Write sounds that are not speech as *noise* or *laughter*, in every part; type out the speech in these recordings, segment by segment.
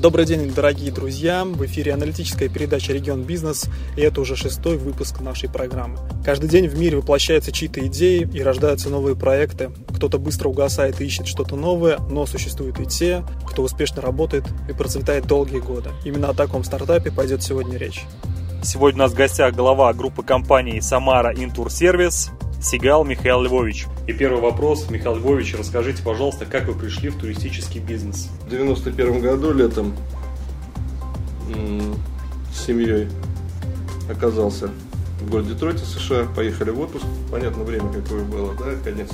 Добрый день, дорогие друзья! В эфире аналитическая передача «Регион Бизнес» и это уже шестой выпуск нашей программы. Каждый день в мире воплощаются чьи-то идеи и рождаются новые проекты. Кто-то быстро угасает и ищет что-то новое, но существуют и те, кто успешно работает и процветает долгие годы. Именно о таком стартапе пойдет сегодня речь. Сегодня у нас в гостях глава группы компаний «Самара Интур Сервис» Сигал Михаил Львович. И первый вопрос, Михаил Львович, расскажите, пожалуйста, как вы пришли в туристический бизнес? В 91 году летом с семьей оказался в городе Детройте, США, поехали в отпуск. Понятно, время какое было, да, конец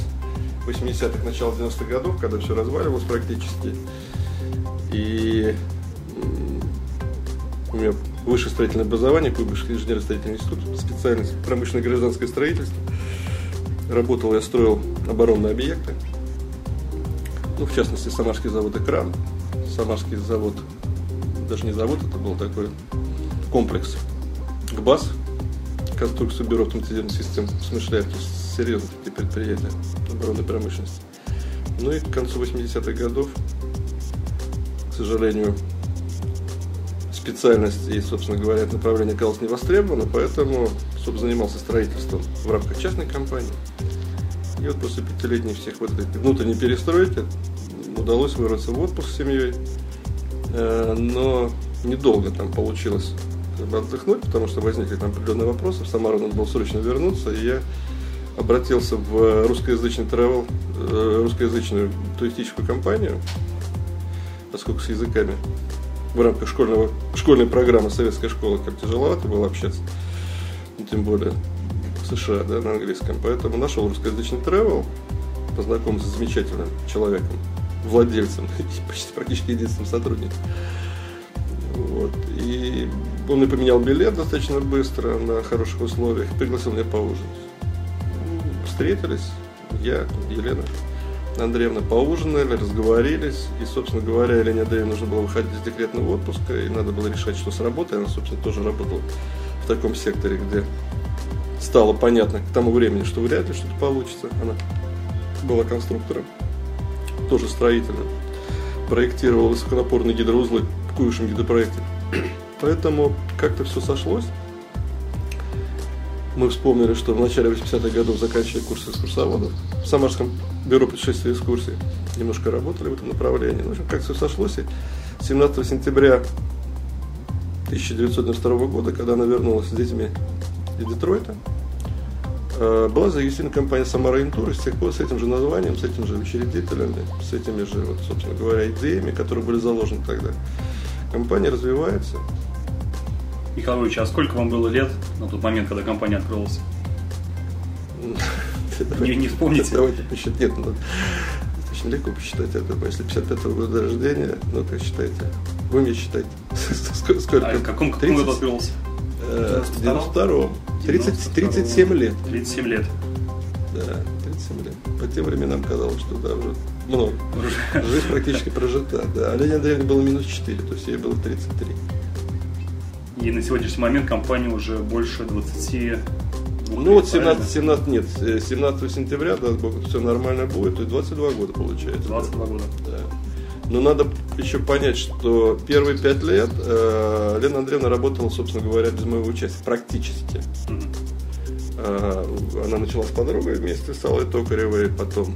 80-х, начало 90-х годов, когда все разваливалось практически. И у меня высшее строительное образование, Куйбышевский инженерно-строительный институт, специальность промышленное гражданское строительство. Работал я, строил оборонные объекты. Ну, в частности, Самарский завод «Экран», Самарский завод, даже не завод, это был такой комплекс ГБАС, конструкцию бюро автоматизированных систем смышляет, серьезные такие предприятия оборонной промышленности. Ну и к концу 80-х годов, к сожалению, специальность и, собственно говоря, направление оказалось не востребовано, поэтому, собственно, занимался строительством в рамках частной компании. И вот после пятилетней всех вот этих внутренней перестройки удалось вырваться в отпуск с семьей, э, но недолго там получилось отдохнуть, потому что возникли там определенные вопросы. В Самару надо было срочно вернуться, и я обратился в русскоязычный travel, э, русскоязычную туристическую компанию, поскольку с языками в рамках школьного, школьной программы советской школы как тяжеловато было общаться, тем более США, да, на английском. Поэтому нашел русскоязычный travel, познакомился с замечательным человеком, владельцем, *laughs* почти практически единственным сотрудником. Вот. И он мне поменял билет достаточно быстро на хороших условиях, пригласил меня поужинать. Встретились, я, Елена, Андреевна поужинали, разговорились. И, собственно говоря, Елене Андреевне нужно было выходить из декретного отпуска, и надо было решать, что с работой. Она, собственно, тоже работала в таком секторе, где стало понятно к тому времени, что вряд ли что-то получится. Она была конструктором, тоже строительным. Проектировала высоконапорные гидроузлы в Куевшем гидропроекте. *clears throat* Поэтому как-то все сошлось. Мы вспомнили, что в начале 80-х годов заканчивали курсы экскурсоводов в Самарском бюро путешествий и экскурсий. Немножко работали в этом направлении. В общем, как все сошлось. И 17 сентября 1992 года, когда она вернулась с детьми из Детройта, э, была зарегистрирована компания Самара Интур, и с тех пор с этим же названием, с этим же учредителями, с этими же, вот, собственно говоря, идеями, которые были заложены тогда. Компания развивается, Михаил Ильич, а сколько вам было лет на тот момент, когда компания открылась? *laughs* Не, не вспомните? *laughs* Давайте посчитать. Нет, ну, достаточно легко посчитать это. Если 55-го года рождения, ну как считаете? Вы мне считайте. Сколько? А в каком, каком году открылся? Э, в 92-м. 30, 37 лет. 37 лет. Да, 37 лет. По тем временам казалось, что да, уже много. Жизнь практически прожита. Да. А Лене Андреевне было минус 4, то есть ей было 33. И на сегодняшний момент компания уже больше 20 ну вот 17, 17, нет, 17 сентября, да, все нормально будет, то есть 22 года получается. 22 года. Да. Но надо еще понять, что первые пять лет э, Лена Андреевна работала, собственно говоря, без моего участия, практически. Э, она начала с подругой вместе с Аллой Токаревой, потом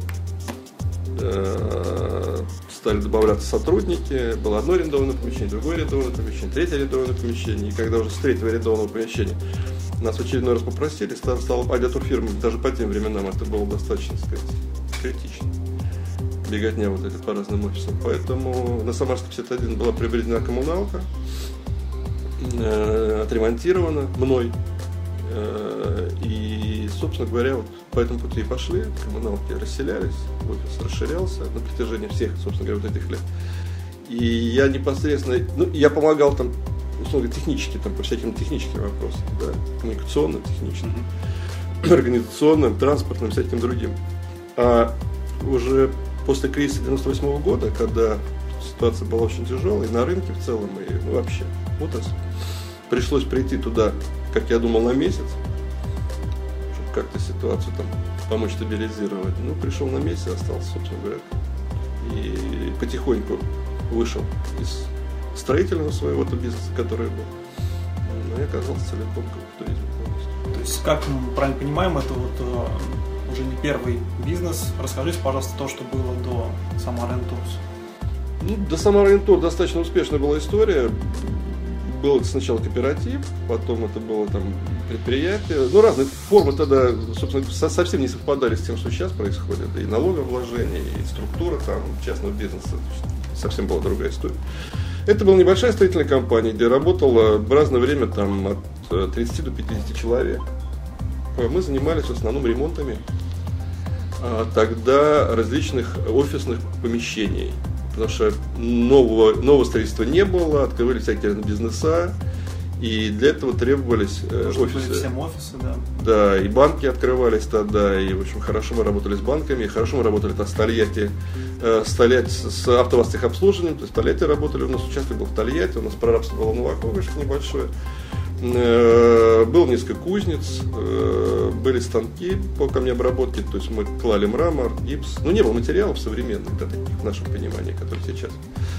э, стали добавляться сотрудники, было одно арендованное помещение, другое арендованное помещение, третье арендованное помещение, и когда уже с третьего арендованного помещения нас в очередной раз попросили, стал, стал агентур-фирмы, даже по тем временам это было достаточно, так сказать, критично. Беготня вот эта по разным офисам. Поэтому на Самарской 51 была приобретена коммуналка, э, отремонтирована мной. Э, и, собственно говоря, вот по этому пути и пошли, коммуналки расселялись, офис расширялся на протяжении всех, собственно говоря, вот этих лет. И я непосредственно, ну, я помогал там, условно технически, там, по всяким техническим вопросам, да, коммуникационным, техническим, mm-hmm. организационным, транспортным, всяким другим. А уже после кризиса 98 -го года, когда ситуация была очень тяжелая, и на рынке в целом, и ну, вообще, отрасль, пришлось прийти туда, как я думал, на месяц, как-то ситуацию там помочь стабилизировать. Ну, пришел на месяц, остался, собственно говоря. И потихоньку вышел из строительного своего бизнеса, который был. Но я оказался целиком в туризме полностью. То есть, как мы правильно понимаем, это вот э, уже не первый бизнес. Расскажите, пожалуйста, то, что было до Самара Tours. Ну, до Самара Tour достаточно успешная была история. Был сначала кооператив, потом это было там предприятие. Ну, разные формы тогда, собственно, совсем не совпадали с тем, что сейчас происходит. И налогообложение, и структура там частного бизнеса. Совсем была другая история. Это была небольшая строительная компания, где работало в разное время там, от 30 э, до 50 человек. Мы занимались в основном ремонтами тогда различных офисных помещений. Потому что нового, нового строительства не было, открывали всякие бизнеса, и для этого требовались э, Нужно офисы. всем офисы, да. Да, и банки открывались тогда, и, в общем, хорошо мы работали с банками, хорошо мы работали там, с Тольятти, э, с, Тольятти, с автовазтехобслуживанием, то есть в Тольятти работали, у нас участок был в Тольятти, у нас прорабство было в Новоковышке небольшое. Э, был несколько кузнец, э, были станки по камнеобработке, то есть мы клали мрамор, гипс. Ну, не было материалов современных, да, таких в нашем понимании, которые сейчас.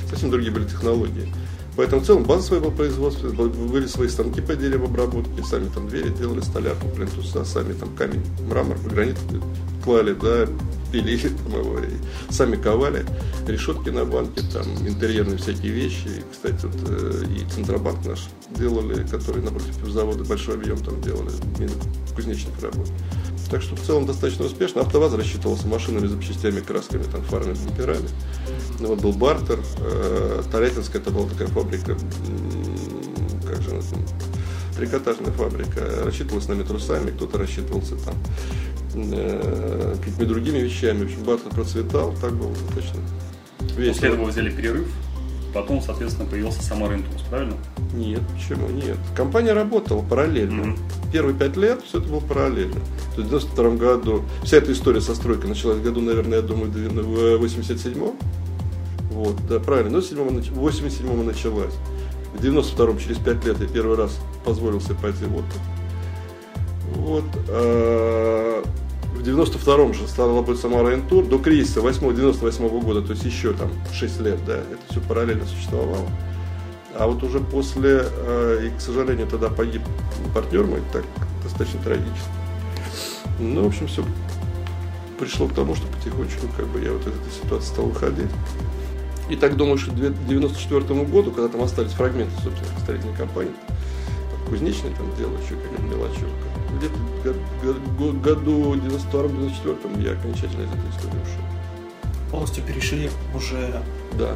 Совсем другие были технологии. Поэтому в целом база своего производства, были свои станки по деревообработке, сами там двери делали, столярку, плинтуса, сами там камень, мрамор, гранит клали, да, пилили *laughs* там его, и сами ковали, решетки на банке, там интерьерные всякие вещи. И, кстати, вот, э, и Центробанк наш делали, который напротив завода большой объем там делали, кузнечных работ. Так что в целом достаточно успешно. АвтоВАЗ рассчитывался машинами, запчастями, красками, там, фарами, бамперами. Ну, вот был бартер. Э, Тарятинская это была такая фабрика, как же она там, трикотажная фабрика. Рассчитывалась нами трусами, кто-то рассчитывался там э, какими-то другими вещами. В общем, бартер процветал, так было достаточно весело. После этого взяли перерыв, потом, соответственно, появился Самара Интус, правильно? Нет, почему? Нет. Компания работала параллельно. Mm-hmm. Первые пять лет все это было параллельно. То есть в 92 году, вся эта история со стройкой началась в году, наверное, я думаю, в 87-м. Вот, да, правильно, в 87-м началась. В 92-м, через пять лет, я первый раз позволил себе пойти в отпуск. Вот. А, в 92-м же стала работать Самара Энтур. До кризиса 98 -го года, то есть еще там 6 лет, да, это все параллельно существовало. А вот уже после, э, и, к сожалению, тогда погиб партнер мой, так достаточно трагически. Ну, в общем, все пришло к тому, что потихонечку как бы я вот из этой ситуации стал выходить. И так думаю, что к 1994 году, когда там остались фрагменты, собственно, строительной компании, кузнечные там дело, еще какая-то мелочевка. Где-то году 92-94 я окончательно из этой истории ушел. Полностью перешли уже да.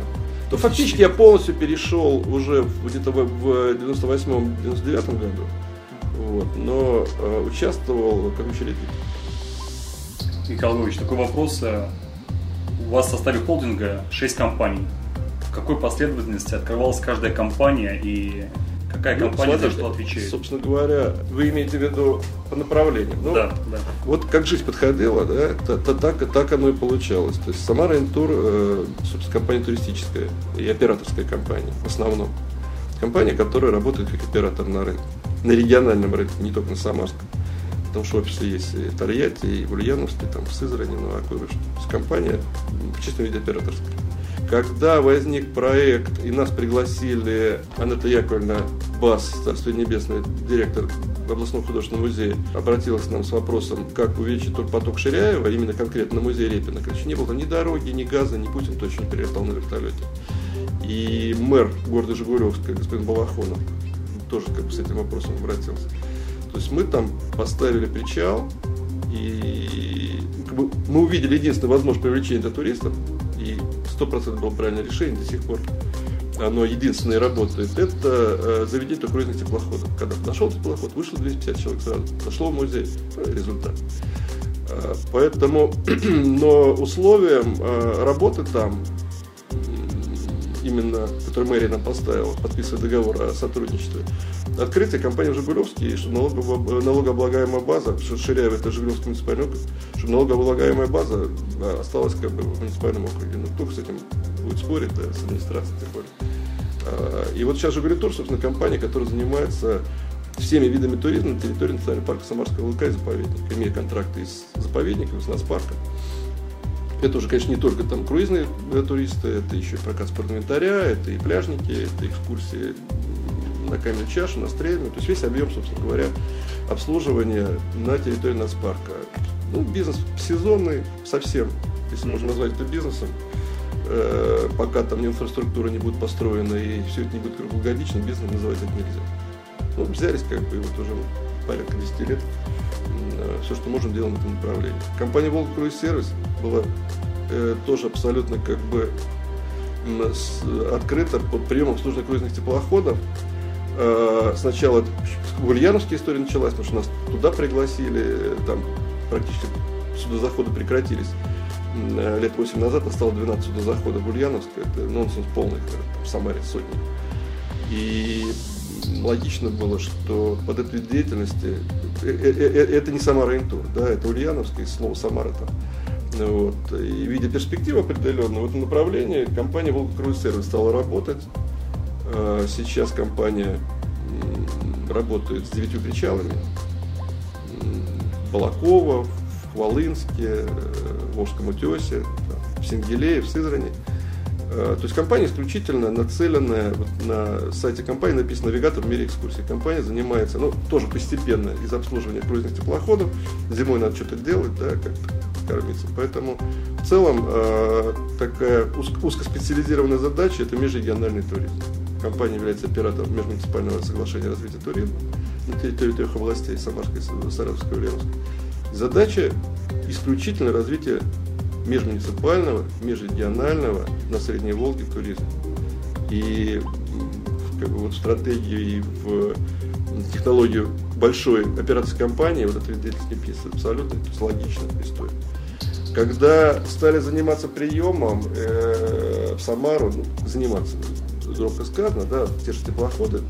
То фактически я полностью перешел уже где-то в 98-99 году, вот, но э, участвовал как учредитель. Михаил Львович, такой вопрос. У вас в составе холдинга 6 компаний. В какой последовательности открывалась каждая компания и Какая ну, компания смотрите, за что отвечает? Собственно говоря, вы имеете в виду по направлениям. Ну, да, да. Вот как жизнь подходила, да, то, то, так, так оно и получалось. То есть сама Рентур, э, собственно, компания туристическая и операторская компания в основном. Компания, которая работает как оператор на рынке. На региональном рынке, не только на Самарском. Потому что офисы есть и в Тольятти, и в Ульяновске, там, в Сызрани, ну, а То есть компания в чистом виде операторская. Когда возник проект и нас пригласили, Анетта Яковлевна Бас, Царство Небесное, директор областного художественного музея, обратилась к нам с вопросом, как увеличить поток Ширяева, именно конкретно музей Репина. Короче, не было ни дороги, ни газа, ни Путин точно перелетал на вертолете. И мэр города Жигулевска, господин Балахонов, тоже как бы с этим вопросом обратился. То есть мы там поставили причал, и как бы, мы увидели единственное возможное привлечение для туристов, и 100% было правильное решение до сих пор. Оно единственное работает. Это э, заведение круизных теплоходов. Когда нашел теплоход, вышло 250 человек сразу. Зашло в музей. Э, результат. Э, поэтому, *clears throat* но условием э, работы там именно, который мэрия нам поставила, подписывая договор о сотрудничестве. Открытие компании в Жигулевске, что налогооблагаемая база, Ширяево это Жигулевский муниципальный округ, чтобы налогооблагаемая база осталась как бы в муниципальном округе. Ну, кто с этим будет спорить, да, с администрацией тем более. А, и вот сейчас Жигулитур, собственно, компания, которая занимается всеми видами туризма на территории национального парка Самарского ЛК и заповедника, имея контракты с заповедником, с нацпарком. Это уже, конечно, не только там круизные туристы, это еще и прокат спортинвентаря, это и пляжники, это экскурсии каменную чашу, на. То есть весь объем, собственно говоря, обслуживания на территории нацпарка. Ну, бизнес сезонный совсем, если можно назвать это бизнесом. Э, пока там инфраструктура не будет построена и все это не будет круглогодично, бизнес называть это нельзя. Ну, взялись как бы вот уже порядка 10 лет э, все, что можем, делаем в этом направлении. Компания Волга Круиз Сервис была э, тоже абсолютно как бы открыта под приемом обслуживания круизных теплоходов. Э, сначала в Ульяновске история началась, потому что нас туда пригласили, там практически судозаходы прекратились э, лет 8 назад осталось 12 судозаходов в Ульяновск, это нонсенс полный, в Самаре сотни. И логично было, что под этой деятельности, э, это не Самара Интур, да, это Ульяновск и слово Самара там. Вот. И видя перспективу определенную в этом направлении, компания Волга Круиз Сервис стала работать. Сейчас компания работает с девятью причалами. Балакова, в Хвалынске, э, в Волжском утесе, в Сингелее, в Сызрани. Э, то есть компания исключительно нацеленная, вот на сайте компании написано «Навигатор в мире экскурсий». Компания занимается, ну, тоже постепенно из обслуживания круизных теплоходов. Зимой надо что-то делать, да, как-то кормиться. Поэтому в целом э, такая узкоспециализированная задача – это межрегиональный туризм. Компания является оператором межмуниципального соглашения развития туризма на территории трех областей Самарской, Саратовской и Ульяновской. Задача исключительно развития межмуниципального, межрегионального на Средней Волге туризма. И как бы, вот в стратегии и в технологию большой операции компании вот эта деятельность не абсолютно, то есть логичная история. Когда стали заниматься приемом э, в Самару, ну, заниматься, громко сказано, да, те же теплоходы,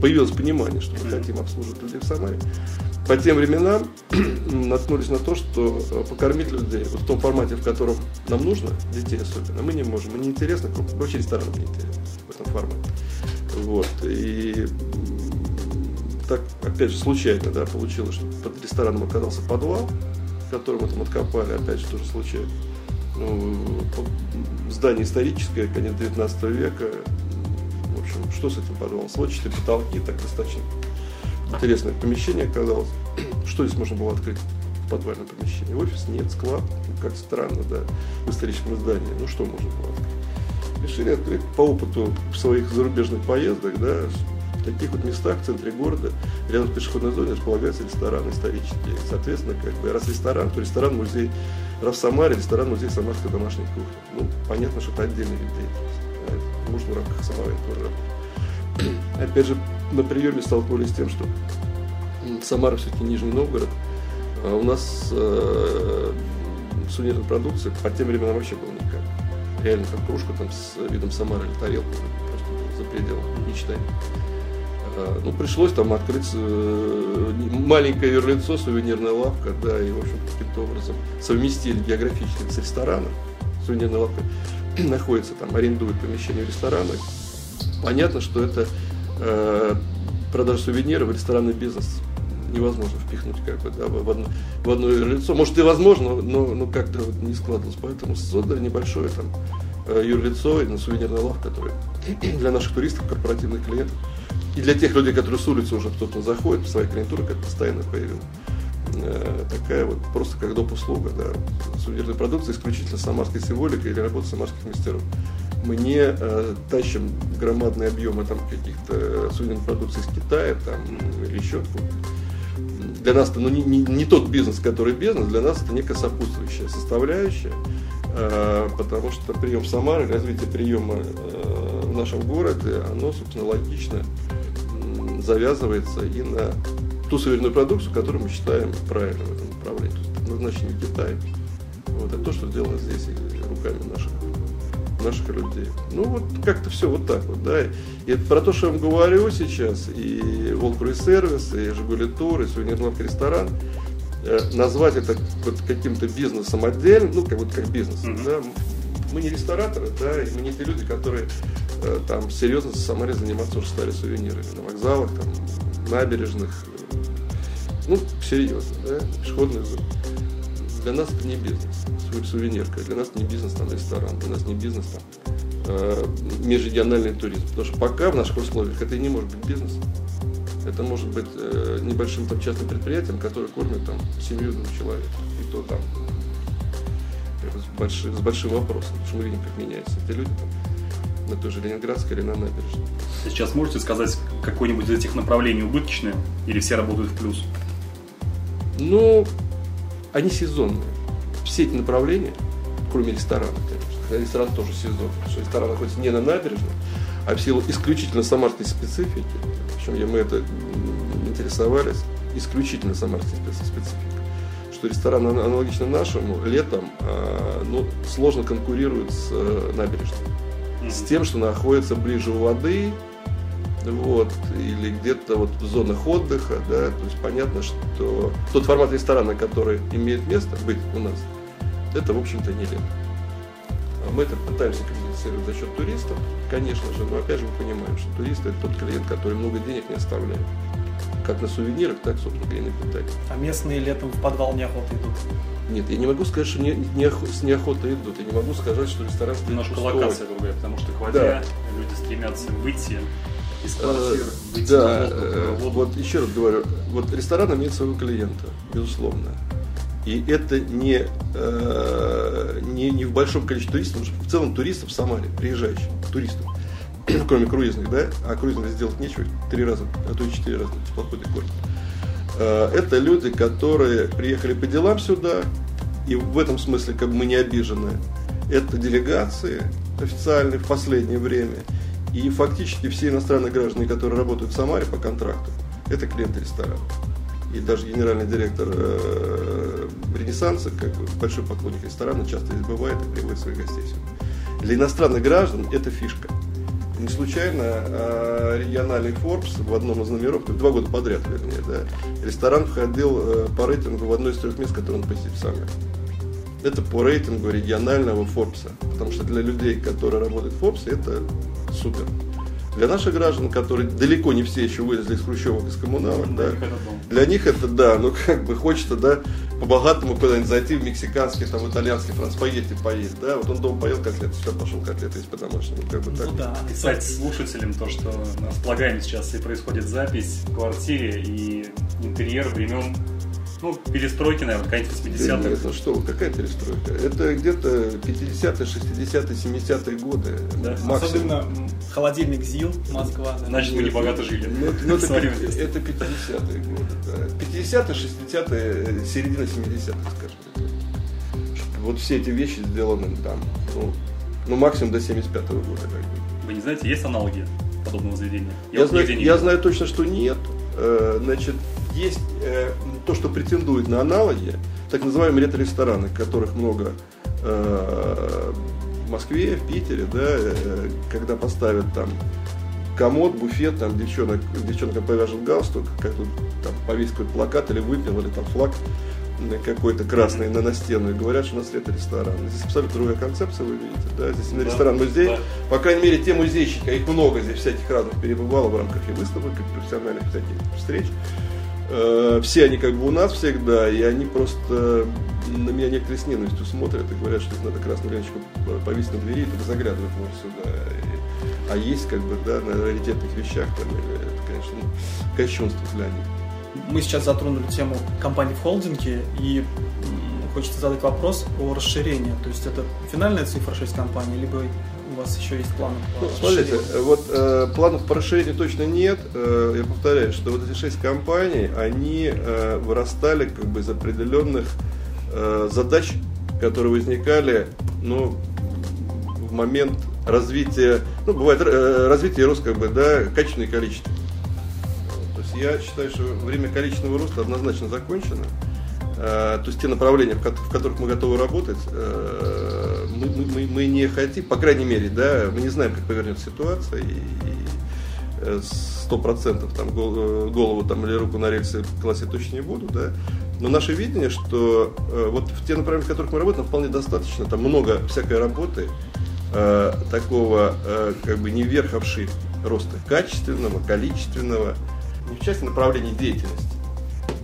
появилось понимание, что мы хотим обслуживать людей в Самаре. По тем временам *clears throat* наткнулись на то, что э, покормить людей вот в том формате, в котором нам нужно, детей особенно, мы не можем. Мы не интересно, вообще ресторанам не интересно в этом формате. Вот. И так, опять же, случайно, да, получилось, что под рестораном оказался подвал, в котором мы там откопали, опять же, тоже случайно. Ну, здание историческое, конец 19 века, в общем, что с этим подвалом? Сводчатые потолки, так достаточно интересное помещение оказалось. *clears throat* Что здесь можно было открыть в подвальном помещении? Офис нет, склад, ну, как странно, да, в историческом здании. Ну что можно было открыть? Решили открыть по опыту своих зарубежных поездок, да, в таких вот местах в центре города, рядом с пешеходной зоной располагается ресторан исторический. Соответственно, как бы, раз ресторан, то ресторан-музей, в Самаре, ресторан-музей Самарской домашней кухни. Ну, понятно, что это отдельный вид деятельности может в рамках самого тоже Опять же, на приеме столкнулись с тем, что Самара все-таки Нижний Новгород, а у нас э, сувенирной продукции по тем временам вообще было никак. Реально там кружка там с видом Самары или тарелка просто за пределом мечтаний. Ну, пришлось там открыть э, маленькое юрлицо, сувенирная лавка, да, и, в общем, каким-то образом совместили географически с рестораном, сувенирная лавка *clears throat* находится там, арендует помещение ресторана, понятно, что это э, продажа сувениров в ресторанный бизнес невозможно впихнуть как бы, да, в, одно, в одно лицо. Может и возможно, но, но как-то вот не складывалось. Поэтому создали небольшое там э, юрлицо и на сувенирный лав, который *clears throat* для наших туристов, корпоративных клиентов, и для тех людей, которые с улицы уже кто-то заходит, своя клиентура как постоянно появилась. Э, такая вот просто как доп. услуга, да, сувенирная продукция исключительно самарской символикой или работа самарских мастеров. Мы не э, тащим громадные объемы там каких-то сувенирных продукций из Китая там, или еще Для нас это ну, не, не, не тот бизнес, который бизнес, для нас это некая сопутствующая составляющая, э, потому что прием Самары, развитие приема э, в нашем городе, оно, собственно, логично завязывается и на ту суверенную продукцию, которую мы считаем правильным в этом направлении. То есть предназначение Китая. Вот, это то, что сделано здесь руками наших наших людей. Ну, вот как-то все вот так вот, да. И это про то, что я вам говорю сейчас, и Волкру и сервис, и Жигули Тур, и сувенирный ресторан, э, назвать это вот каким-то бизнесом отдельно, ну, как вот как бизнес, mm-hmm. да. Мы не рестораторы, да, и мы не те люди, которые э, там серьезно в Самаре заниматься уже стали сувенирами на вокзалах, там, набережных, ну, серьезно, да, пешеходная зона. для нас это не бизнес, сувенирка, для нас не бизнес там ресторан, для нас не бизнес там э, межрегиональный туризм. Потому что пока в наших условиях это и не может быть бизнес. Это может быть э, небольшим там, частным предприятием, которое кормит там семью человек. И то там большим, с большим вопросом, потому что мы видим, как меняются эти люди там, на той же Ленинградской или на набережной. Сейчас можете сказать, какое-нибудь из этих направлений убыточное или все работают в плюс? Ну, они сезонные. Все эти направления, кроме ресторана, конечно. Ресторан тоже сезон, потому что ресторан находится не на набережной, а в силу исключительно самарской специфики, причем мы это интересовались, исключительно самарской специфики, что ресторан аналогично нашему летом а, ну, сложно конкурирует с э, набережной. С тем, что находится ближе у воды, вот, или где-то вот в зонах отдыха, да, то есть понятно, что тот формат ресторана, который имеет место быть у нас, это, в общем-то, не лето. А мы это пытаемся компенсировать за счет туристов, конечно же, но опять же мы понимаем, что туристы это тот клиент, который много денег не оставляет. Как на сувенирах, так, собственно говоря, и на питании. А местные летом в подвал неохота идут? Нет, я не могу сказать, что не, не, с неохотой идут. Я не могу сказать, что ресторан Немножко локация другая, потому что к воде да. люди стремятся выйти из квартир, выйти да, на воздух, воду. Вот еще раз говорю, вот ресторан имеет своего клиента, безусловно. И это не, э, не, не в большом количестве туристов, потому что в целом туристов в Самаре, приезжающих, туристов, *coughs* кроме круизных, да, а круизных сделать нечего, три раза, а то и четыре раза теплоходы ходят. Э, это люди, которые приехали по делам сюда, и в этом смысле как бы мы не обижены. Это делегации официальные в последнее время. И фактически все иностранные граждане, которые работают в Самаре по контракту, это клиенты ресторана. И даже генеральный директор э, Ренессанса, как бы большой поклонник ресторана, часто здесь бывает и приводит своих гостей сюда. Для иностранных граждан это фишка. Не случайно э, региональный Forbes в одном из номеров, два года подряд, вернее, да, ресторан входил э, по рейтингу в одно из трех мест, которые он посетит Самаре. Это по рейтингу регионального Forbes. Потому что для людей, которые работают в Forbes, это супер. Для наших граждан, которые далеко не все еще вылезли из хрущевок, из коммуналок, да, для них это, да, ну как бы хочется, да, по-богатому куда-нибудь зайти в мексиканский, там, итальянский, франц, поесть и поесть, да, вот он дома поел котлеты, все, пошел котлеты есть по-домашнему, как бы так. Ну да, писать слушателям то, что нас полагаем сейчас и происходит запись в квартире и интерьер времен ну, перестройки, наверное, конец 80-х. Да нет, ну что, какая перестройка? Это где-то 50-е, 60-е, 70-е годы. Да. Особенно холодильник ЗИЛ, Москва. Да. Значит, мы не богато жили. Ну, ну это, это 50-е годы. Да. 50-е, 60-е, середина 70-х, скажем. Вот все эти вещи сделаны там, ну, ну максимум до 75-го года. Как бы. Вы не знаете, есть аналоги подобного заведения? Я, я, знаю, я знаю точно, что нет. Э, значит, есть э, то, что претендует на аналоги, так называемые ретро-рестораны, которых много э, в Москве, в Питере, да, э, когда поставят там комод, буфет, там девчонок, девчонка повяжет галстук, как тут там повесит какой-то плакат или выпил, или там флаг какой-то красный на, на стену и говорят, что у нас это ресторан. Здесь абсолютно другая концепция, вы видите, да, здесь на ресторан музей, да. по крайней мере, те музейщики, а их много здесь всяких разных перебывало в рамках и выставок, и профессиональных всяких встреч. Э, все они как бы у нас всегда, и они просто на меня некоторые с ненавистью смотрят и говорят, что надо красную ленточку повесить на двери, и тогда заглядывать можно сюда. И, а есть как бы, да, на раритетных вещах, там, это, конечно, ну, кощунство для них. Мы сейчас затронули тему компаний в холдинге, и хочется задать вопрос о расширении. То есть это финальная цифра 6 компаний, либо у вас еще есть планы по ну, Смотрите, вот э, планов по расширению точно нет. Э, я повторяю, что вот эти шесть компаний, они э, вырастали как бы из определенных э, задач, которые возникали, ну, в момент развития, ну, бывает э, развитие рост как бы, да, качественное количество. То есть я считаю, что время количественного роста однозначно закончено. Э, то есть те направления, в которых мы готовы работать, э, мы, мы, мы не хотим, по крайней мере, да, мы не знаем, как повернется ситуация, и э, сто процентов там голову там, или руку на рельсы класть точно не буду, да, но наше видение, что вот в те направления, в которых мы работаем, вполне достаточно, там много всякой работы, такого как бы не верховший роста качественного, количественного, не в части направлений деятельности,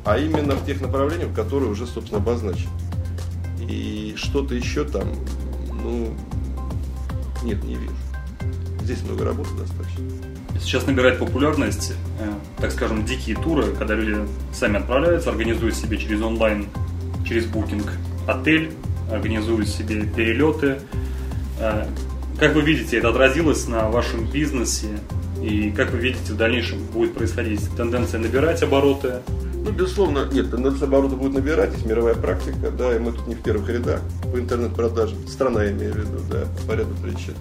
а именно в тех направлениях, которые уже, собственно, обозначены. И что-то еще там, ну, нет, не вижу. Здесь много работы достаточно. Сейчас набирает популярность, э, так скажем, дикие туры, когда люди сами отправляются, организуют себе через онлайн, через букинг отель, организуют себе перелеты. Э, как вы видите, это отразилось на вашем бизнесе? И как вы видите, в дальнейшем будет происходить тенденция набирать обороты? Ну, безусловно, нет, тенденция обороты будет набирать, есть мировая практика, да, и мы тут не в первых рядах по интернет-продажам. Страна, я имею в виду, да, по ряду причин.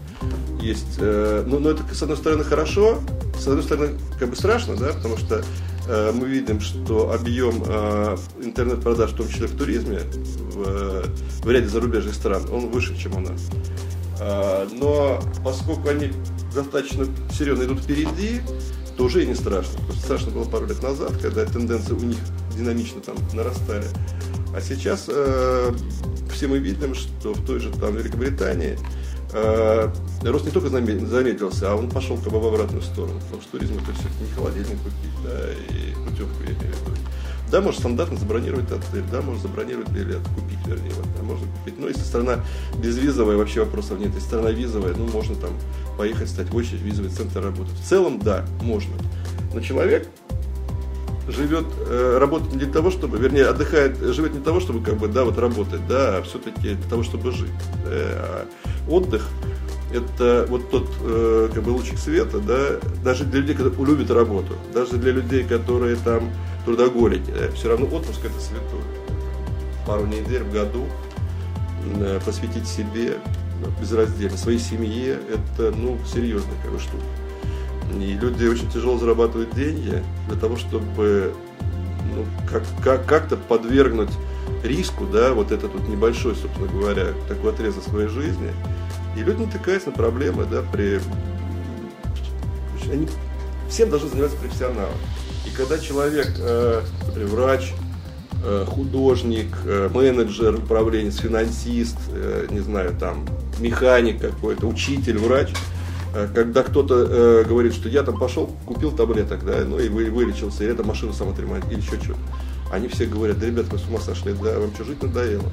Есть, э, ну, но это, с одной стороны, хорошо, с одной стороны, как бы страшно, да, потому что э, мы видим, что объем э, интернет-продаж, в том числе в туризме, в, в ряде зарубежных стран, он выше, чем у нас. Э, но поскольку они достаточно серьезно идут впереди, то уже и не страшно. Потому страшно было пару лет назад, когда тенденции у них динамично там нарастали. А сейчас э, все мы видим, что в той же там Великобритании рост не только заметился, а он пошел как бы в обратную сторону. Потому что туризм это все-таки не холодильник купить, да, и путевку я имею в виду. Да, можно стандартно забронировать отель, да, можно забронировать билет, купить, вернее, вот, да, можно купить. Но если страна безвизовая, вообще вопросов нет. Если страна визовая, ну, можно там поехать, стать в очередь, визовый центр работать. В целом, да, можно. Но человек живет, э, работает не для того, чтобы, вернее, отдыхает, живет не для того, чтобы, как бы, да, вот работать, да, а все-таки для того, чтобы жить. Да, а отдых это вот тот э, как бы лучик света, да, даже для людей, которые любят работу, даже для людей, которые там трудоголики, да, все равно отпуск это святое. Пару недель в году э, посвятить себе ну, безраздельно, своей семье, это, ну, серьезная как бы штука. И люди очень тяжело зарабатывают деньги для того, чтобы ну, как, как, как-то подвергнуть риску, да, вот этот вот небольшой, собственно говоря, такой отрезок своей жизни – и люди натыкаются на проблемы, да, при... Они всем должны заниматься профессионалом. И когда человек, э, например, врач, э, художник, э, менеджер управления, финансист, не знаю, там, механик какой-то, учитель, врач, когда кто-то говорит, что я там пошел, купил таблеток, да, ну и вы, вылечился, и эта машина сам отремонтировала, или еще что-то. Они все говорят, да, ребята, вы с ума сошли, да, вам что, жить надоело?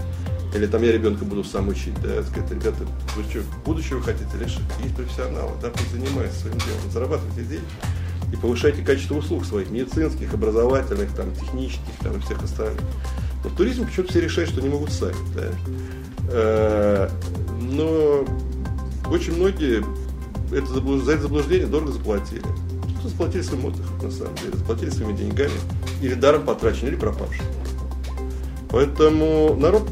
Или там я ребенка буду сам учить, да, сказать, ребята, вы что, будущее вы хотите решить? Есть профессионалы, да, пусть занимаются своим делом, зарабатывайте деньги и повышайте качество услуг своих, медицинских, образовательных, там, технических, там, и всех остальных. Но в туризме почему-то все решают, что не могут сами, да. Э, но очень многие это за это заблуждение дорого заплатили. Кто заплатили своим отдыхом, на самом деле, заплатили своими деньгами, или даром потрачены, или пропавшим. Поэтому народ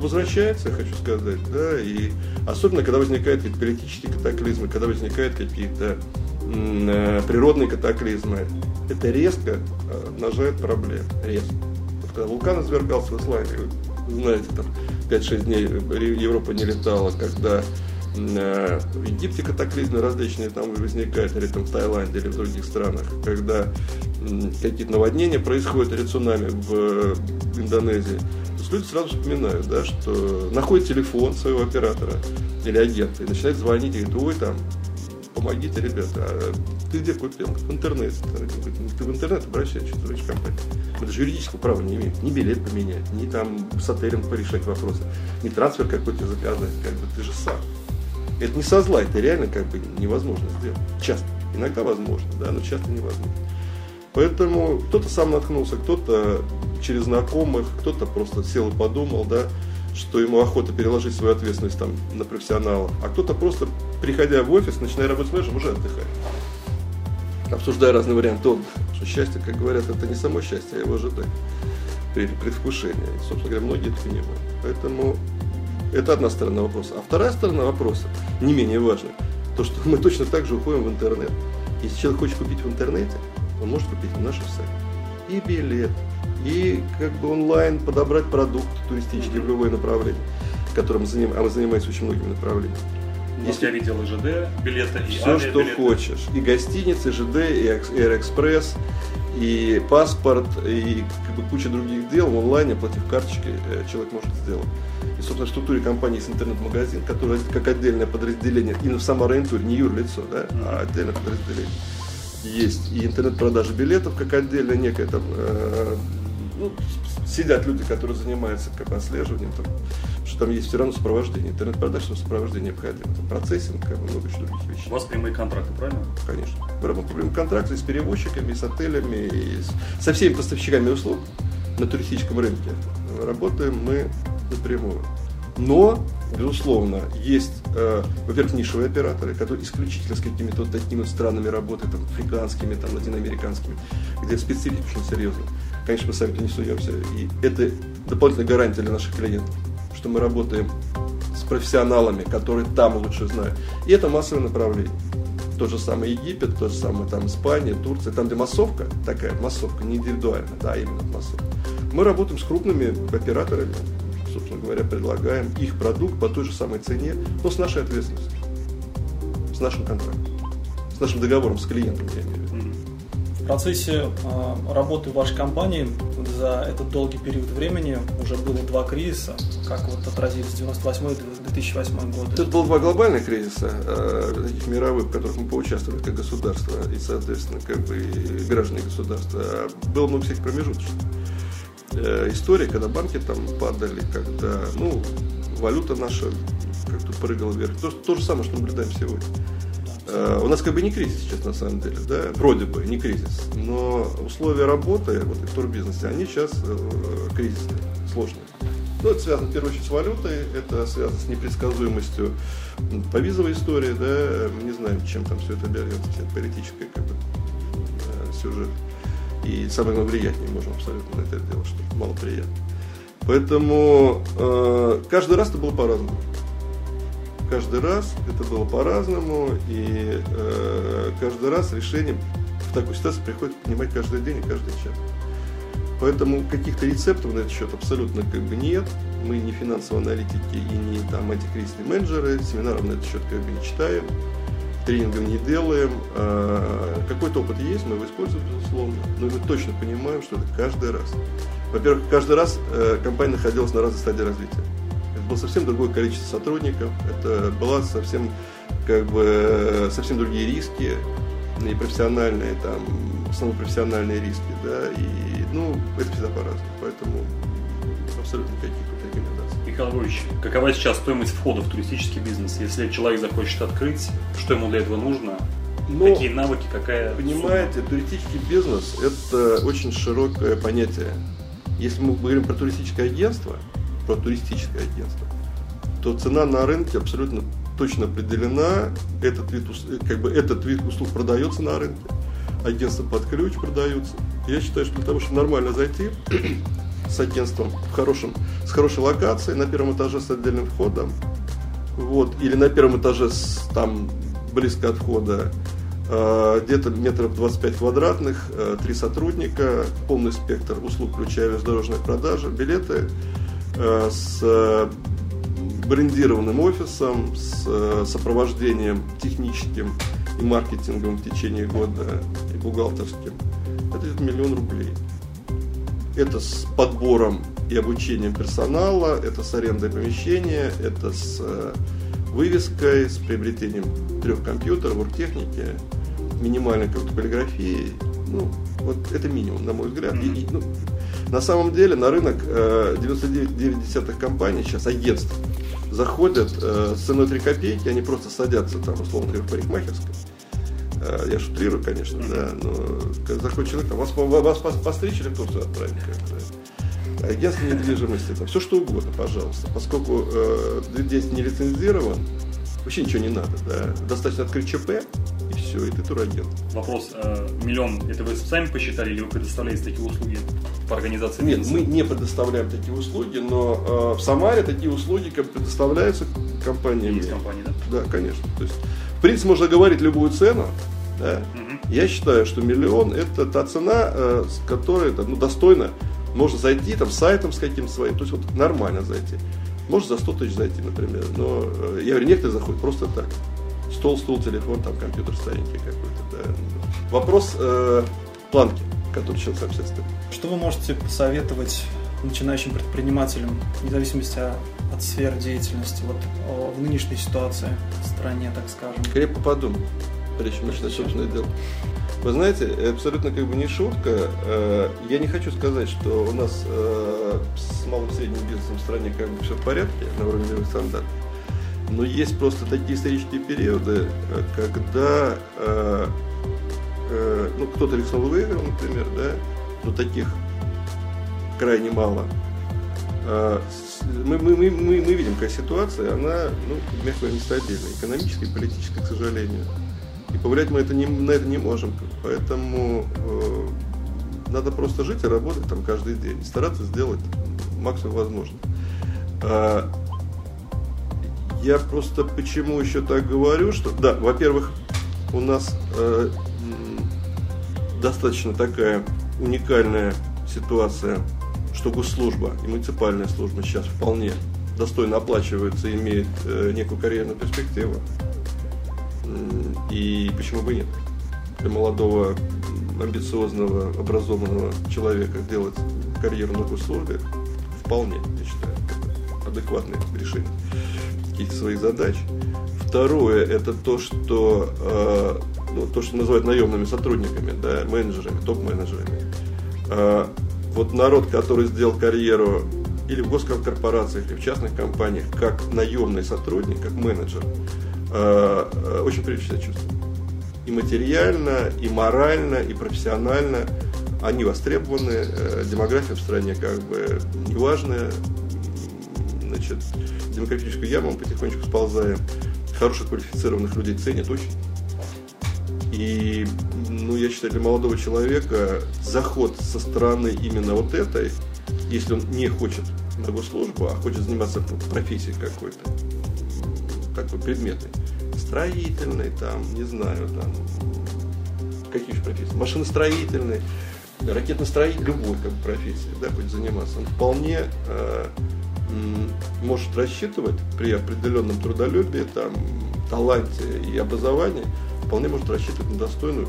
возвращается, хочу сказать, да, и особенно, когда возникают какие-то политические катаклизмы, когда возникают какие-то э, природные катаклизмы, это резко э, обнажает проблемы, резко. Вот когда вулкан извергался в Исландии, знаете, там 5-6 дней Европа не летала, когда э, в Египте катаклизмы различные там возникают, или там в Таиланде, или в других странах, когда какие-то наводнения происходят, или цунами в Индонезии люди сразу вспоминают, да, что находит телефон своего оператора или агента и начинает звонить и говорит, ой, там, помогите, ребята, а ты где купил? В интернете. «Ну, ты в интернет обращаешься, в другие компании. Мы даже юридического права не имеем. Ни билет поменять, ни там с отелем порешать вопросы, ни трансфер какой-то заказать. Как бы ты же сам. Это не со зла, это реально как бы невозможно сделать. Часто. Иногда возможно, да, но часто невозможно. Поэтому кто-то сам наткнулся, кто-то через знакомых, кто-то просто сел и подумал, да, что ему охота переложить свою ответственность там, на профессионала, а кто-то просто, приходя в офис, начиная работать с менеджером, уже отдыхает. Обсуждая разные варианты отдыха. Что счастье, как говорят, это не само счастье, а его ожидание, предвкушение. И, собственно говоря, многие это понимают. Поэтому это одна сторона вопроса. А вторая сторона вопроса, не менее важная, то, что мы точно так же уходим в интернет. Если человек хочет купить в интернете, он может купить на нашем сайте и билет, и как бы онлайн подобрать продукт туристический в любое направление, которым заним... а мы занимаемся очень многими направлениями. Если я видел и ЖД билеты, и Все, что хочешь. И гостиницы, и ЖД, и Аэроэкспресс, и паспорт, и как бы, куча других дел в онлайне, оплатив карточкой, э, человек может сделать. И, собственно, в структуре компании есть интернет-магазин, который как отдельное подразделение, и в самооренитуре, не юрлицо, да, а отдельное подразделение. Есть и интернет-продажа билетов, как отдельная некая там э, ну, сидят люди, которые занимаются как отслеживанием, там, что там есть все равно сопровождение. Интернет-продаж, что сопровождение необходимо. Там процессинг, как много еще других вещей. У вас прямые контракты, правильно? Конечно. Мы работаем контракты с перевозчиками, с отелями, и с, со всеми поставщиками услуг на туристическом рынке. Работаем мы напрямую. Но, безусловно, есть, э, во-первых, нишевые операторы, которые исключительно с какими-то такими странами работают, там, африканскими, там, латиноамериканскими, где специфика очень серьезная. Конечно, мы сами-то не суемся. И это дополнительная гарантия для наших клиентов, что мы работаем с профессионалами, которые там лучше знают. И это массовое направление. Тот же самый Египет, тот же самый там Испания, Турция, там где массовка, такая массовка, не индивидуальная, да, именно массовка. Мы работаем с крупными операторами, говоря, предлагаем их продукт по той же самой цене, но с нашей ответственностью, с нашим контрактом, с нашим договором с клиентом, я имею в виду. В процессе э, работы вашей компании за этот долгий период времени уже было два кризиса, как вот отразились 98 и 2008 годы. Это было два глобальных кризиса, э, таких мировых, в которых мы поучаствовали как государство и, соответственно, как бы и граждане государства. А было много всяких промежуточных. Э, истории, когда банки там падали, когда, ну, валюта наша как-то прыгала вверх. То, то же самое, что наблюдаем сегодня. Э, у нас как бы не кризис сейчас на самом деле, да, вроде бы не кризис, но условия работы вот, в турбизнесе, они сейчас э, кризисные, сложные. Ну, это связано, в первую очередь, с валютой, это связано с непредсказуемостью по визовой истории, да, мы не знаем, чем там все это обернется, вся политическая как бы, э, сюжет. И самое главное, влиять не можем абсолютно на это дело, что мало приятно. Поэтому э, каждый раз это было по-разному. Каждый раз это было по-разному, и э, каждый раз решение в такую ситуацию приходится принимать каждый день и каждый час. Поэтому каких-то рецептов на этот счет абсолютно как бы нет. Мы не финансовые аналитики и не там антикризисные менеджеры, семинаров на этот счет как бы не читаем тренингов не делаем. А, какой-то опыт есть, мы его используем, безусловно, но мы точно понимаем, что это каждый раз. Во-первых, каждый раз э, компания находилась на разной стадии развития. Это было совсем другое количество сотрудников, это была совсем, как бы, совсем другие риски, и профессиональные, там, самые профессиональные риски, да, и, ну, это всегда по-разному, поэтому абсолютно никаких Львович, какова сейчас стоимость входа в туристический бизнес? Если человек захочет открыть, что ему для этого нужно? Ну, Какие навыки, какая Понимаете, сумма? туристический бизнес – это очень широкое понятие. Если мы говорим про туристическое агентство, про туристическое агентство, то цена на рынке абсолютно точно определена. Этот вид, как бы этот вид услуг продается на рынке, агентства под ключ продаются. Я считаю, что для того, чтобы нормально зайти, с агентством в хорошем, с хорошей локацией, на первом этаже с отдельным входом, вот, или на первом этаже с, там близко от входа, э, где-то метров 25 квадратных, э, три сотрудника, полный спектр услуг, включая международные продажи, билеты э, с брендированным офисом, с сопровождением техническим и маркетинговым в течение года и бухгалтерским. Это миллион рублей. Это с подбором и обучением персонала, это с арендой помещения, это с э, вывеской, с приобретением трех компьютеров, оргтехники, минимальной какой-то полиграфии. Ну, вот это минимум, на мой взгляд. И, и, ну, на самом деле на рынок э, 99,9 компаний сейчас, агентств, заходят э, с ценой 3 копейки, они просто садятся там, условно говоря, в парикмахерской Э, я шутрирую, конечно, да, но заходит человек, там, вас, вас, вас постричь или Турцию отправить как-то. Агентство недвижимости, там, все что угодно, пожалуйста. Поскольку э, здесь не лицензирован, вообще ничего не надо, да. Достаточно открыть ЧП, и все, и ты турагент. Вопрос, э, миллион, это вы сами посчитали, или вы предоставляете такие услуги по организации Нет, мы не предоставляем такие услуги, но э, в Самаре такие услуги предоставляются компаниями. Есть компании, да? Да, конечно. То есть, принципе, можно говорить любую цену, да? Угу. Я считаю, что миллион это та цена, э, с которой ну, достойно можно зайти там сайтом с каким-то своим, то есть вот нормально зайти. Может за 100 тысяч зайти, например, но э, я говорю, некоторые заходят просто так. Стол, стул, телефон, там компьютер старенький какой-то. Да. Вопрос э, планки, который сейчас себе Что вы можете посоветовать начинающим предпринимателям, вне зависимости от сфер деятельности, вот в нынешней ситуации в стране, так скажем? Крепко подумать прежде чем начинать собственное дело. Вы знаете, абсолютно как бы не шутка. Э, я не хочу сказать, что у нас э, с малым и средним бизнесом в стране как бы все в порядке на уровне мировых стандартов. Но есть просто такие исторические периоды, э, когда ну, кто-то рискнул выиграл, например, да, но таких крайне мало. Мы, мы, мы, мы, мы видим, какая ситуация, она, ну, мягко говоря, нестабильная, экономически и политически, к сожалению. И повлиять мы это не, на это не можем. Поэтому э, надо просто жить и работать там каждый день. Стараться сделать максимум возможно. А, я просто почему еще так говорю, что, да, во-первых, у нас э, достаточно такая уникальная ситуация, что госслужба и муниципальная служба сейчас вполне достойно оплачивается и имеет э, некую карьерную перспективу. И почему бы нет? Для молодого, амбициозного, образованного человека делать карьеру на госслужбе вполне, я считаю, адекватное решение каких-то своих задач. Второе, это то, что, э, ну, то, что называют наемными сотрудниками, да, менеджерами, топ-менеджерами. Вот народ, который сделал карьеру или в госкорпорациях, или в частных компаниях, как наемный сотрудник, как менеджер, Э, э, очень прилично себя чувствуют. И материально, и морально, и профессионально они востребованы. Э, демография в стране как бы неважная. Значит, демократическую яму мы потихонечку сползаем. Хороших квалифицированных людей ценят очень. И, ну, я считаю, для молодого человека заход со стороны именно вот этой, если он не хочет на госслужбу, а хочет заниматься профессией какой-то, такой предметной, строительный, там, не знаю, там, какие же профессии, машиностроительный, ракетностроитель, любой как бы, профессии, да, будет заниматься, он вполне э, может рассчитывать при определенном трудолюбии, там, таланте и образовании, вполне может рассчитывать на достойную,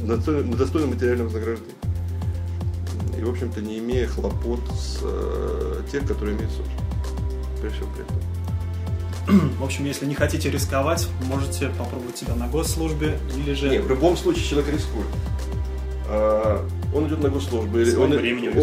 на достойное, на достойное материальное вознаграждение. И, в общем-то, не имея хлопот с э, тех, которые имеют собственность. При всем при этом. В общем, если не хотите рисковать, можете попробовать себя на госслужбе или же... Нет, в любом случае человек рискует. Он идет на госслужбу, или он,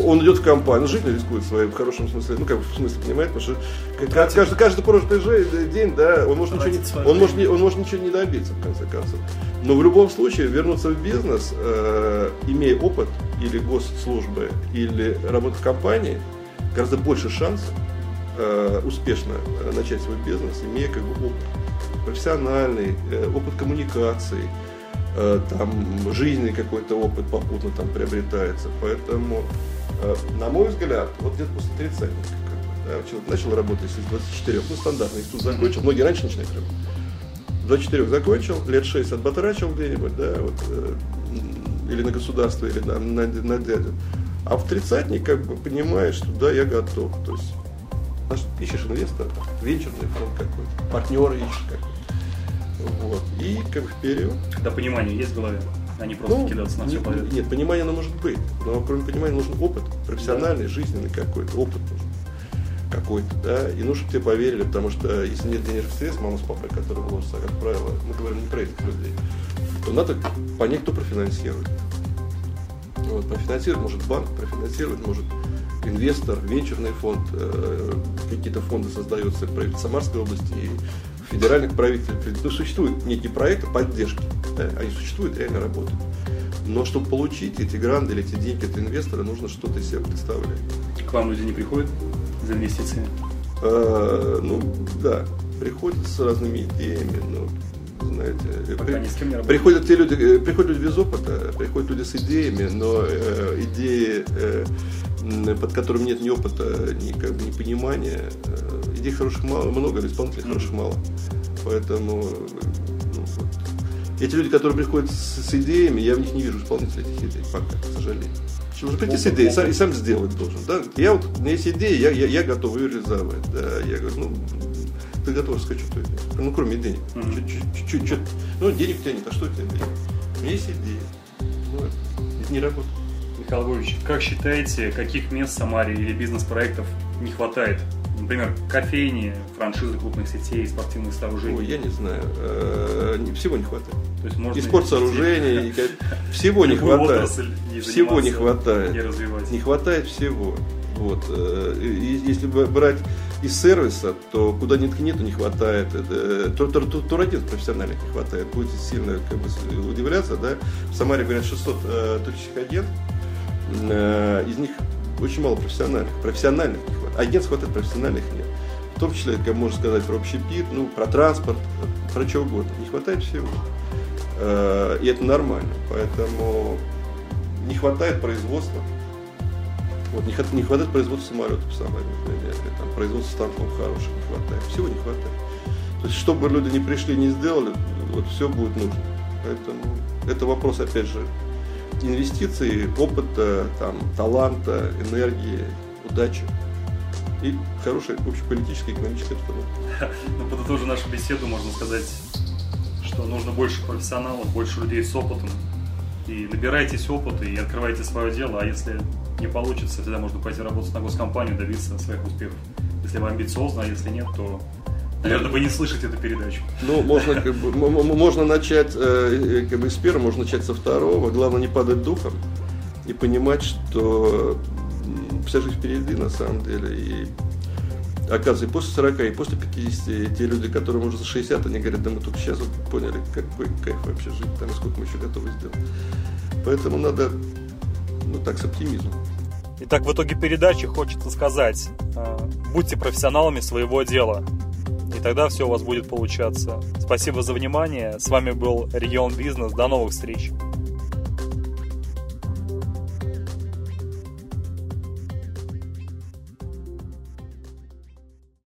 он идет в компанию, жизнь рискует своим в хорошем смысле, ну как в смысле, понимаете, потому что каждый, каждый, каждый прожитый день, да, он может, ничего, он, может, он может ничего не добиться, в конце концов. Но в любом случае вернуться в бизнес, э, имея опыт или госслужбы, или работа в компании, гораздо больше шансов, э, успешно э, начать свой бизнес, имея как бы опыт профессиональный, э, опыт коммуникации, э, там жизненный какой-то опыт попутно там приобретается. Поэтому, э, на мой взгляд, вот где-то после тридцатника, как бы, да, человек начал работать с 24, ну стандартно, институт закончил, многие раньше начинают работать. 24 закончил, лет 6 отбатрачил где-нибудь, да, вот, э, или на государство, или на, на, на дядю. А в тридцатник как бы понимаешь, что да, я готов. То есть ищешь инвестора, венчурный фонд какой-то, партнера ищешь какой-то. Вот. И как вперед. Когда понимание есть в голове, а не просто ну, кидаться на все подряд. Нет, понимание оно может быть. Но кроме понимания нужен опыт, профессиональный, да. жизненный какой-то, опыт нужен какой-то, да, и нужно, чтобы тебе поверили, потому что если нет денежных средств, мама с папой, которые вложатся, как правило, мы говорим не про этих людей, то надо понять, кто профинансирует. Вот, профинансировать может банк, профинансировать может инвестор, венчурный фонд, э, какие-то фонды создаются в правительстве Самарской области и федеральных правительств. Ну, существуют некие проекты поддержки, да, они существуют, реально работают. Но чтобы получить эти гранды или эти деньги от инвестора, нужно что-то из себя представлять. К вам люди не приходят за инвестициями? А, ну, да, приходят с разными идеями, но знаете. Пока при, ни с кем не приходят те люди, э, приходят люди без опыта, приходят люди с идеями, но э, идеи э, под которым нет ни опыта, ни, как бы, ни понимания. Э, идей хороших мало, много, исполнителей хороших мало. Поэтому ну, вот. эти люди, которые приходят с, с идеями, я в них не вижу исполнителей этих идей пока, к сожалению. Нужно прийти с идеей, сам, и сам сделать должен. Да? Я вот, у меня есть идея, я, я, я готов ее реализовать. Да? Я говорю, ну, ты готов сказать, что ты Ну, кроме денег. Mm-hmm. Чуть-чуть. Ну, денег у тебя нет, а что у тебя денег? У меня есть идея. Ну, это не работает. Михаил Львович, как считаете, каких мест в Самаре или бизнес-проектов не хватает? Например, кофейни, франшизы крупных сетей, спортивных сооружений? Ой, я не знаю. Э, всего не хватает. То есть можно и спорт сооружений, и, всего не *laughs* хватает. Всего не хватает. Не хватает всего. Вот. Э, и если брать из сервиса, то куда ни ткни, то не хватает. Турагентов профессиональных не хватает. Будете сильно как бы, удивляться, да? В Самаре, говорят, 600 э, туристических агентов. Э, из них очень мало профессиональных. Профессиональных не хватает. Агентств хватает, профессиональных нет. В том числе, как можно сказать, про общепит, ну, про транспорт, про что угодно. Не хватает всего. Э, и это нормально. Поэтому не хватает производства. Вот не, не хватает производства самолетов самое, например, там производства станков хороших не хватает. Всего не хватает. То есть, чтобы люди не пришли, не сделали, вот все будет нужно. Поэтому это вопрос, опять же, инвестиций, опыта, там, таланта, энергии, удачи и хорошей общеполитической экономической обстановки. *laughs* Ну, подытожив нашу беседу, можно сказать, что нужно больше профессионалов, больше людей с опытом. И набирайтесь опыта и открывайте свое дело, а если не получится, тогда можно пойти работать на госкомпанию, добиться своих успехов. Если вы амбициозны, а если нет, то Наверное, вы не слышите эту передачу. Ну, можно, как бы, можно начать э, как бы с первого, можно начать со второго. Главное не падать духом и понимать, что вся жизнь впереди на самом деле. И оказывается, и после 40, и после 50, те люди, которым уже за 60, они говорят, да мы только сейчас вот поняли, какой кайф вообще жить, там, и сколько мы еще готовы сделать. Поэтому надо, ну так, с оптимизмом. Итак, в итоге передачи хочется сказать, э, будьте профессионалами своего дела, и тогда все у вас будет получаться. Спасибо за внимание. С вами был Регион Бизнес. До новых встреч.